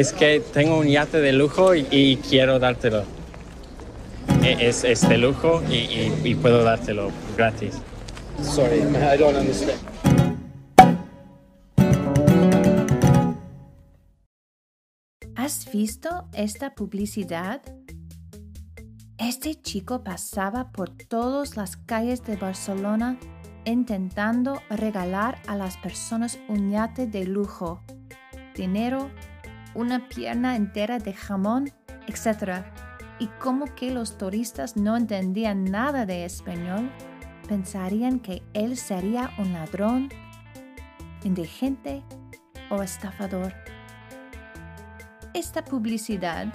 Es que tengo un yate de lujo y, y quiero dártelo. E- Es, es de lujo y, y- y puedo dártelo gratis. Sorry, I don't understand. ¿Has visto esta publicidad? Este chico pasaba por todas las calles de Barcelona intentando regalar a las personas un yate de lujo, dinero, una pierna entera de jamón, etc. Y como que los turistas no entendían nada de español, pensarían que él sería un ladrón, indigente o estafador. Esta publicidad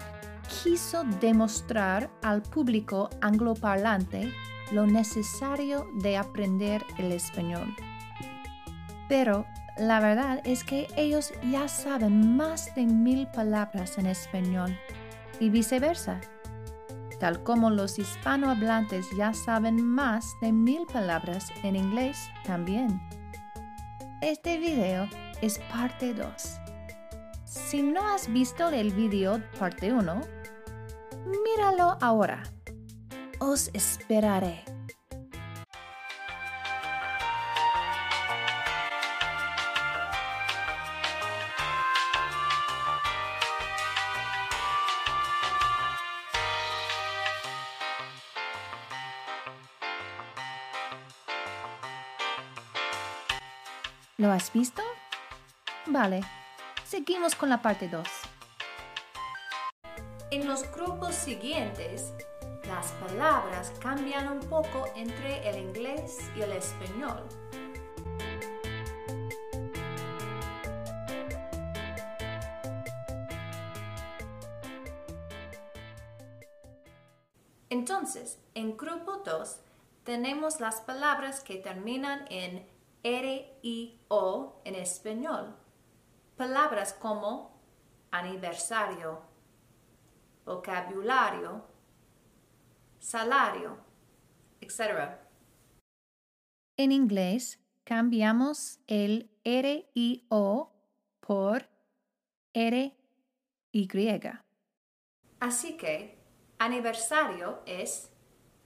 quiso demostrar al público angloparlante lo necesario de aprender el español. Pero la verdad es que ellos ya saben más de mil palabras en español y viceversa, tal como los hispanohablantes ya saben más de mil palabras en inglés también. Este video es parte 2. Si no has visto el video parte 1, míralo ahora. Os esperaré. ¿Lo has visto? Vale, seguimos con la parte 2. En los grupos siguientes, las palabras cambian un poco entre el inglés y el español. Entonces, en grupo 2 tenemos las palabras que terminan en R y O en español. Palabras como aniversario, vocabulario, salario, etc. En inglés cambiamos el R y O por R y. Así que aniversario es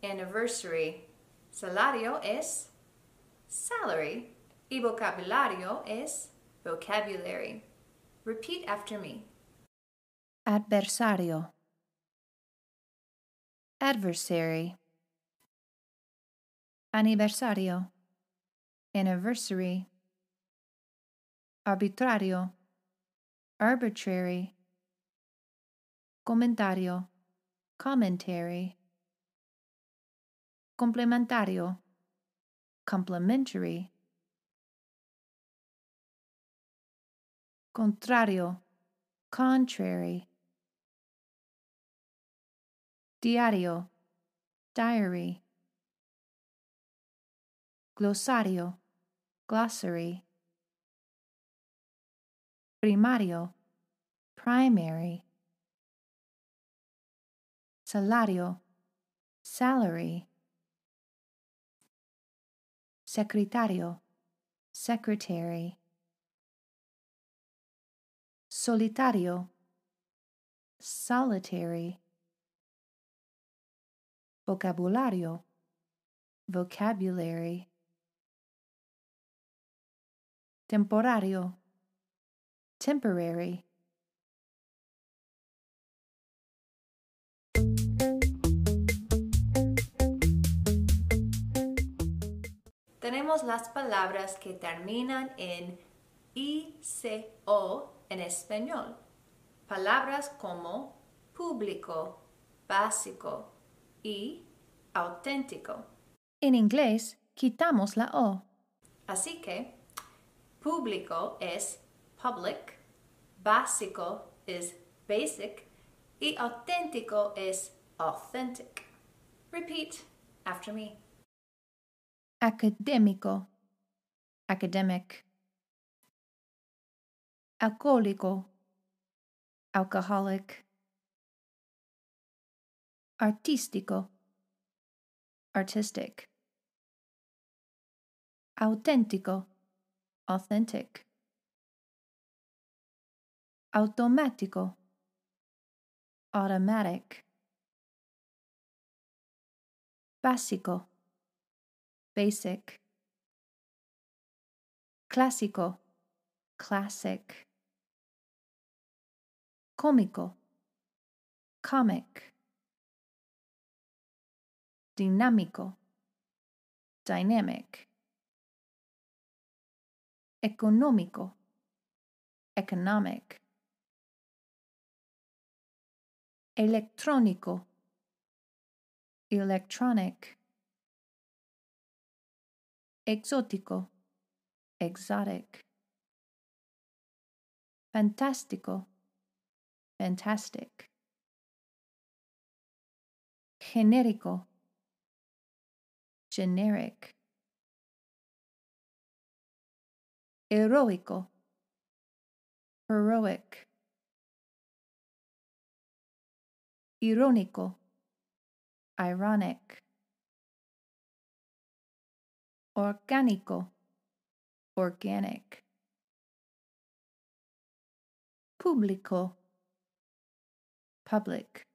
anniversary, salario es salary y vocabulario es vocabulary. Repeat after me. Adversario. Adversary. Aniversario. Anniversary. Arbitrario. Arbitrary. Comentario. Commentary. Complementario. Complementary. Contrario. Contrary. Diario. Diary. Glossario, Glossary. Primario. Primary. Salario. Salary. Secretario. Secretary. Solitario. Solitary. Vocabulario. Vocabulary. Temporario. Temporary. Las palabras que terminan en ICO en español. Palabras como público, básico y auténtico. En inglés, quitamos la O. Así que, público es public, básico es basic y auténtico es authentic. Repeat after me. Académico, academic. Alcohólico, alcoholic. Artístico, artistic. Auténtico, authentic. automático, automatic, básico, basic, clásico, classic, cómico, comic, dinámico, dynamic, económico, economic, electrónico, electronic, exótico, exotic, fantástico, fantastic, genérico, generic, heroico, heroic, irónico, ironic, orgánico, organic, público, public,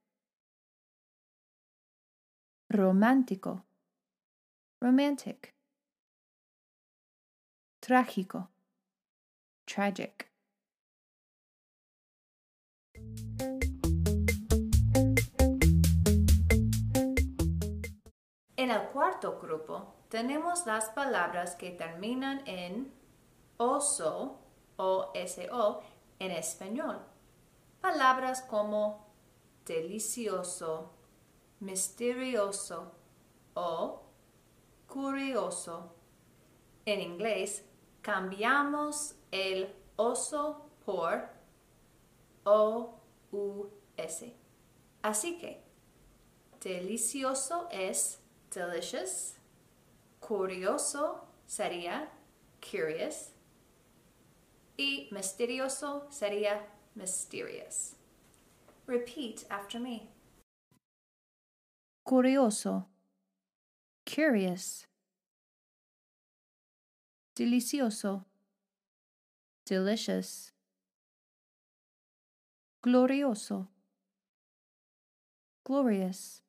romántico, romantic, trágico, tragic. En el cuarto grupo tenemos las palabras que terminan en oso o so en español. Palabras como delicioso, misterioso o curioso. En inglés cambiamos el oso por o-u-s. Así que delicioso es delicious, curioso sería curious y misterioso sería mysterious. Repeat after me. Curioso, curious. Delicioso, delicious. Glorioso, glorious.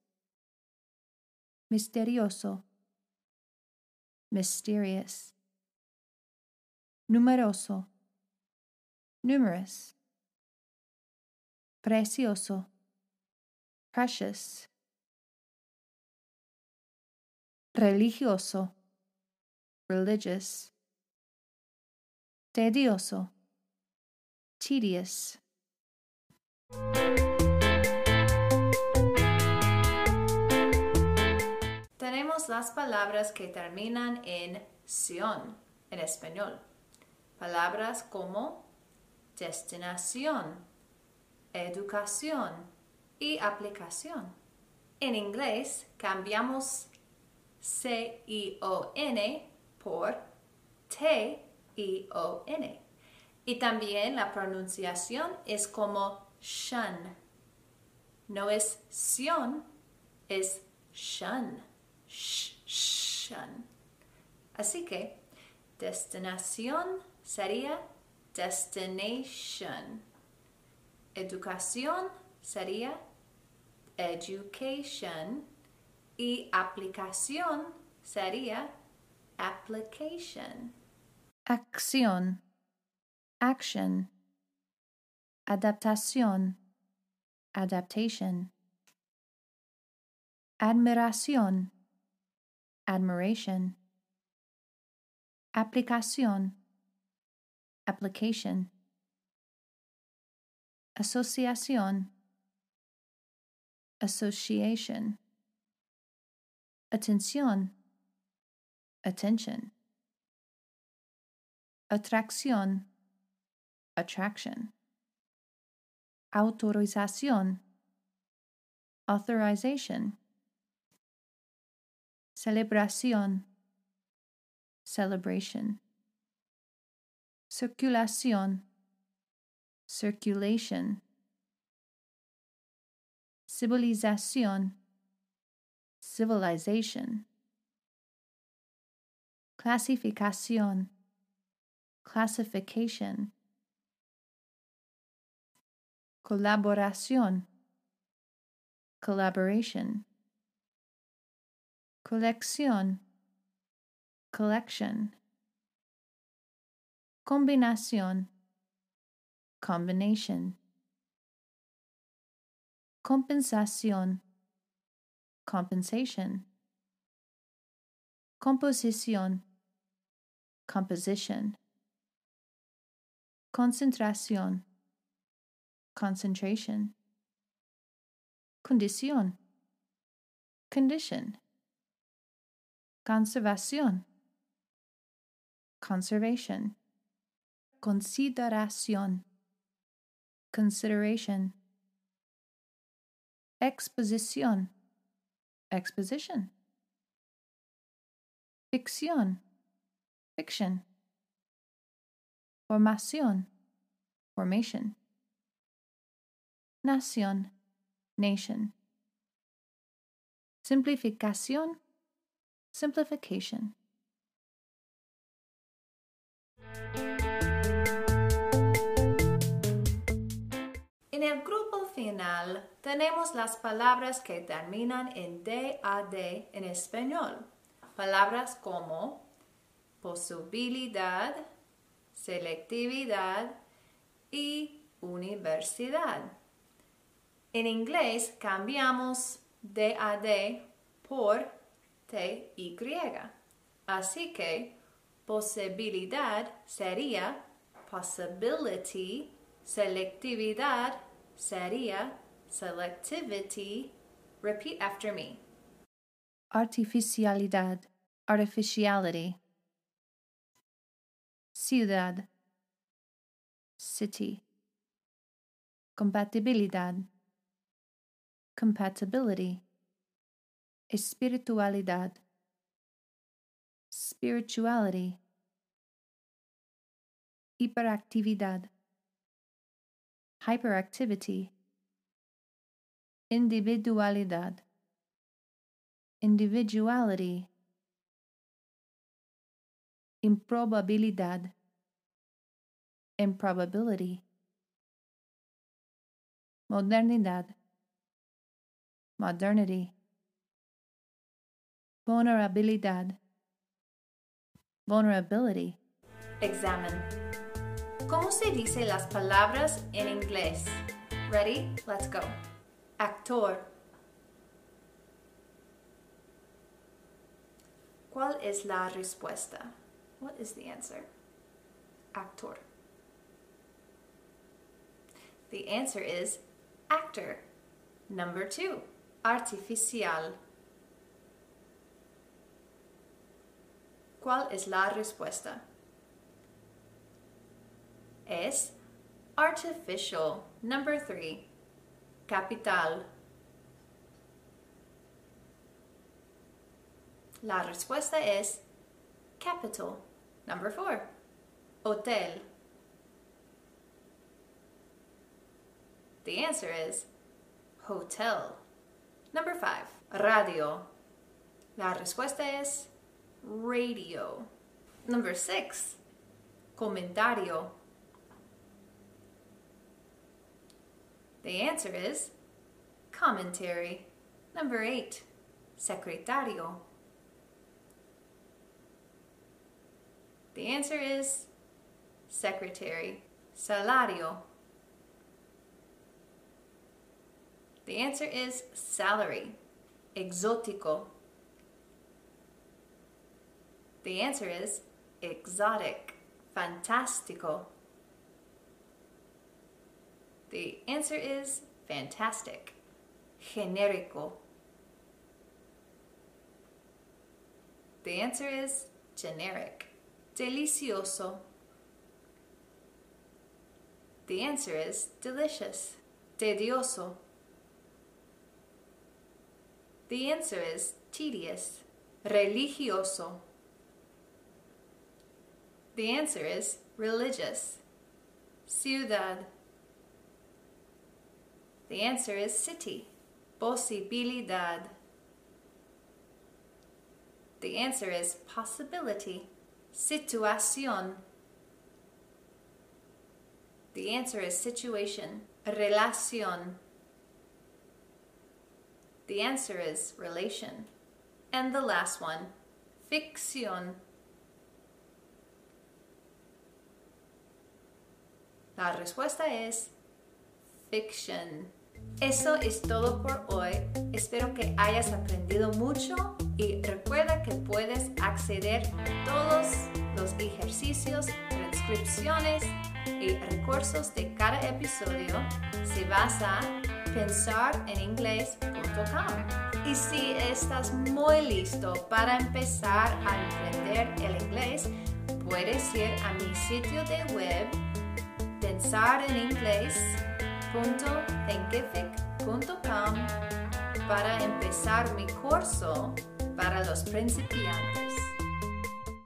Misterioso, mysterious. Numeroso, numerous. Precioso, precious. Religioso, religious. Tedioso, tedious. Tenemos las palabras que terminan en ción en español. Palabras como destinación, educación y aplicación. En inglés cambiamos C-I-O-N por T-I-O-N. Y también la pronunciación es como shun. No es sion, es shun. Así que destinación sería destination. Educación sería education y aplicación sería application. Acción, action. Adaptación, adaptation. Admiración, admiration. Aplicación, application. Asociación, association. Atención, attention. Atracción, attraction. Autorización, authorization. Celebración, celebration. Circulación, circulation. Civilización, civilization. Clasificación, classification. colaboración, collaboration, colección, collection, combinación, combination, compensación, compensation, composición, composition, concentración, concentration, condición, condition, conservación, conservation, consideración, consideration, exposición, exposition, ficción, fiction, formación, formation, nación, nation, simplificación, simplification. En el grupo final tenemos las palabras que terminan en DAD en español. Palabras como posibilidad, selectividad y universidad. En inglés cambiamos DAD por TY. Así que posibilidad sería possibility, selectividad sería selectivity. Repeat after me. Artificialidad, artificiality. Ciudad, city. Compatibilidad, compatibility. Espiritualidad, spirituality. Hiperactividad, hyperactivity. Individualidad, individuality. Improbabilidad, improbability. Modernidad, modernity. Vulnerabilidad, vulnerability. Examen. ¿Cómo se dice las palabras en inglés? Ready? Let's go. Actor. ¿Cuál es la respuesta? What is the answer? Actor. The answer is actor. Number two, artificial. ¿Cuál es la respuesta? Es artificial. Number three, capital. La respuesta es capital. Number four, hotel. The answer is hotel. Number five, radio. La respuesta es radio. Number six, comentario. The answer is commentary. Number eight, secretario. The answer is secretary. Salario. The answer is salary. Exótico. The answer is exotic. Fantástico. The answer is fantastic. Genérico. The answer is generic. Delicioso. The answer is delicious. Tedioso. The answer is tedious. Religioso. The answer is religious. Ciudad. The answer is city. Posibilidad. The answer is possibility. Situación. The answer is situation. Relación. The answer is relation. And the last one, ficción. La respuesta es fiction. Eso es todo por hoy. Espero que hayas aprendido mucho y recuerda que puedes acceder a todos los ejercicios, transcripciones y recursos de cada episodio si vas a pensareninglés.com. Y si estás muy listo para empezar a aprender el inglés, puedes ir a mi sitio de web pensareninglés.thinkific.com para empezar mi curso para los principiantes.